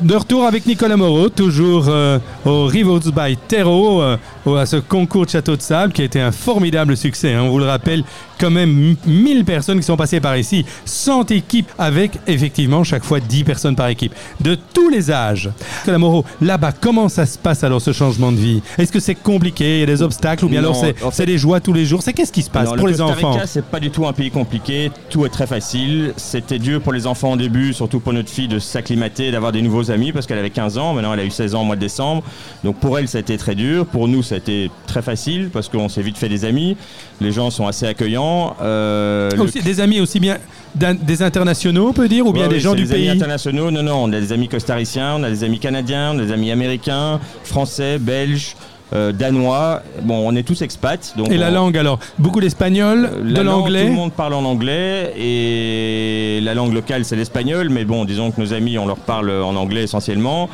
De retour avec Nicolas Moreau, toujours euh, au Rivers by Terreau, à ce concours de Château de Sable qui a été un formidable succès. hein. On vous le rappelle, quand même 1000 personnes qui sont passées par ici, 100 équipes avec effectivement chaque fois 10 personnes par équipe, de tous les âges. Moreau, là-bas, comment ça se passe alors ce changement de vie? Est-ce que c'est compliqué, il y a des obstacles ou bien Non, alors c'est en fait- c'est des joies tous les jours? C'est qu'est-ce qui se passe Non, pour le les Costa enfants? c'est pas du tout un pays compliqué. Tout est très facile. C'était dur pour les enfants au début, surtout pour notre fille, de s'acclimater, d'avoir des nouveaux amis parce qu'elle avait 15 ans. Maintenant, elle a eu 16 ans au mois de décembre. Donc pour elle, ça a été très dur. Pour nous, ça a été très facile parce qu'on s'est vite fait des amis. Les gens sont assez accueillants. Euh, le- Aussi- Des amis aussi bien des internationaux, on peut dire, ou bien Ouais, des oui, gens du des amis pays internationaux. Non, non, on a des amis costariciens, on a des amis canadiens, on a des amis américains, français, belges, euh, danois. Bon, on est tous expats. Donc Et la on- langue alors Beaucoup d'espagnol, Euh, de la langue, Tout l'anglais le monde parle en anglais et la langue locale c'est l'espagnol, mais bon, disons que nos amis on leur parle en anglais essentiellement.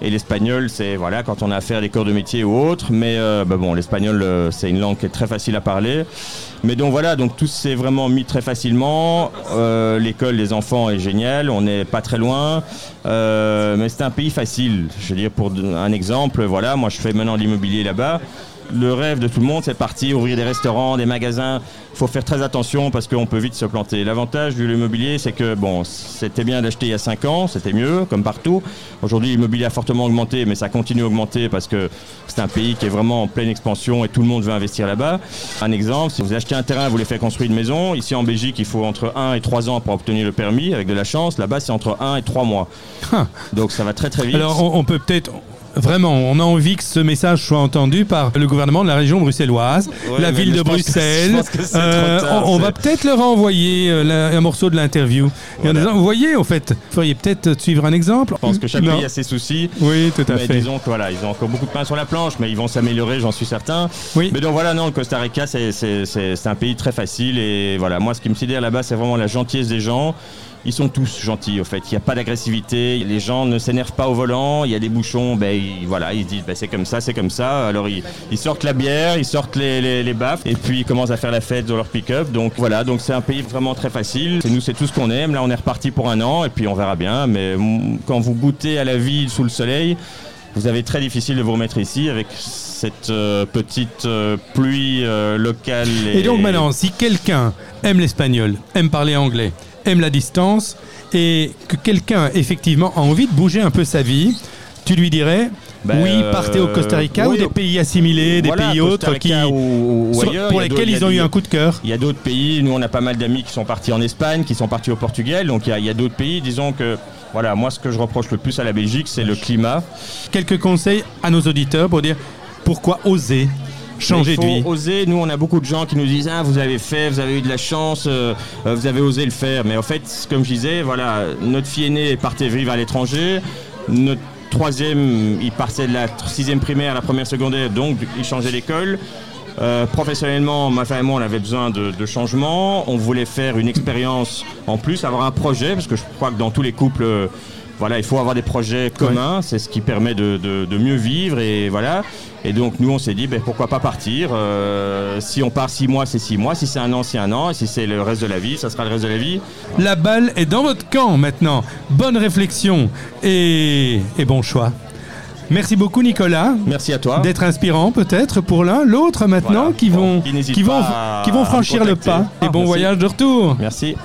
Et l'espagnol, c'est voilà quand on a affaire à des corps de métier ou autres. Mais euh, bah bon, l'espagnol, euh, c'est une langue qui est très facile à parler. Mais donc voilà, donc tout s'est vraiment mis très facilement. Euh, L'école des enfants est géniale, on n'est pas très loin. Euh, mais c'est un pays facile. Je veux dire, pour un exemple, voilà, moi je fais maintenant l'immobilier là-bas. Le rêve de tout le monde, c'est partir ouvrir des restaurants, des magasins. Il faut faire très attention parce qu'on peut vite se planter. L'avantage de l'immobilier, c'est que bon, c'était bien d'acheter il y a 5 ans, c'était mieux, comme partout. Aujourd'hui, l'immobilier a fortement augmenté, mais ça continue à augmenter parce que c'est un pays qui est vraiment en pleine expansion et tout le monde veut investir là-bas. Un exemple, si vous achetez un terrain, vous voulez faire construire une maison, ici en Belgique, il faut entre 1 et 3 ans pour obtenir le permis, avec de la chance. Là-bas, c'est entre 1 et 3 mois. Ah. Donc ça va très très vite. Alors on, on peut peut-être... Vraiment, on a envie que ce message soit entendu par le gouvernement de la région bruxelloise, Ouais, la ville de Bruxelles. que Euh, tard, on, on va peut-être leur envoyer euh, la- un morceau de l'interview. En Voilà. vous voyez, au fait, vous feriez peut-être suivre un exemple. Je pense que chaque Non. pays a ses soucis. Oui, tout à mais fait. disons que voilà, ils ont encore beaucoup de pain sur la planche, mais ils vont s'améliorer, j'en suis certain. Oui. Mais donc voilà, non, le Costa Rica, c'est un pays très facile. Et voilà, moi, ce qui me sidère là-bas, c'est vraiment la gentillesse des gens. Ils sont tous gentils, au fait. Il n'y a pas d'agressivité. Les gens ne s'énervent pas au volant. Il y a des bouchons, ben ils, voilà, ils se disent ben, c'est comme ça, c'est comme ça. Alors ils, ils sortent la bière, ils sortent les, les, les baffes, et puis ils commencent à faire la fête dans leur pick-up. Donc voilà, donc c'est un pays vraiment très facile. Et nous, c'est tout ce qu'on aime. Là, on est reparti pour un an, et puis on verra bien. Mais quand vous goûtez à la vie sous le soleil, vous avez très difficile de vous remettre ici avec cette euh, petite euh, pluie euh, locale. Et donc maintenant, si quelqu'un aime l'espagnol, aime parler anglais, aime la distance, et que quelqu'un effectivement a envie de bouger un peu sa vie, tu lui dirais Ben, oui, partez au Costa Rica oui, ou des pays assimilés, des Voilà, pays autres qui, Rica ou- ou sur- ailleurs, pour lesquels ils ont eu un coup de cœur. Il y a d'autres pays, nous on a pas mal d'amis qui sont partis en Espagne, qui sont partis au Portugal, donc il y a, il y a d'autres pays. Disons que, voilà, moi ce que je reproche le plus à la Belgique, c'est le climat. Quelques conseils à nos auditeurs pour dire pourquoi oser changer de vie. oser. Nous, on a beaucoup de gens qui nous disent ah, vous avez fait, vous avez eu de la chance, euh, euh, vous avez osé le faire. Mais en fait, comme je disais, voilà, notre fille aînée partait vivre à l'étranger. Notre troisième, il partait de la sixième primaire à la première secondaire, donc il changeait d'école. Euh, professionnellement, ma femme et moi, on avait besoin de, de changement. On voulait faire une expérience en plus, avoir un projet, parce que je crois que dans tous les couples, euh, voilà, il faut avoir des projets communs. C'est ce qui permet de, de- de mieux vivre et voilà. Et donc nous, on s'est dit, ben, pourquoi pas partir Euh, Si on part six mois, c'est six mois. Si c'est un an, c'est un an. Et si c'est le reste de la vie, ça sera le reste de la vie. La balle est dans votre camp maintenant. Bonne réflexion et, et bon choix. Merci beaucoup Nicolas. Merci à toi. D'être inspirant peut-être pour l'un, l'autre maintenant Voilà. qui Bon, vont, qui n'hésitent qui vont, qui vont franchir le pas. Et Ah, bon merci. voyage de retour. Merci.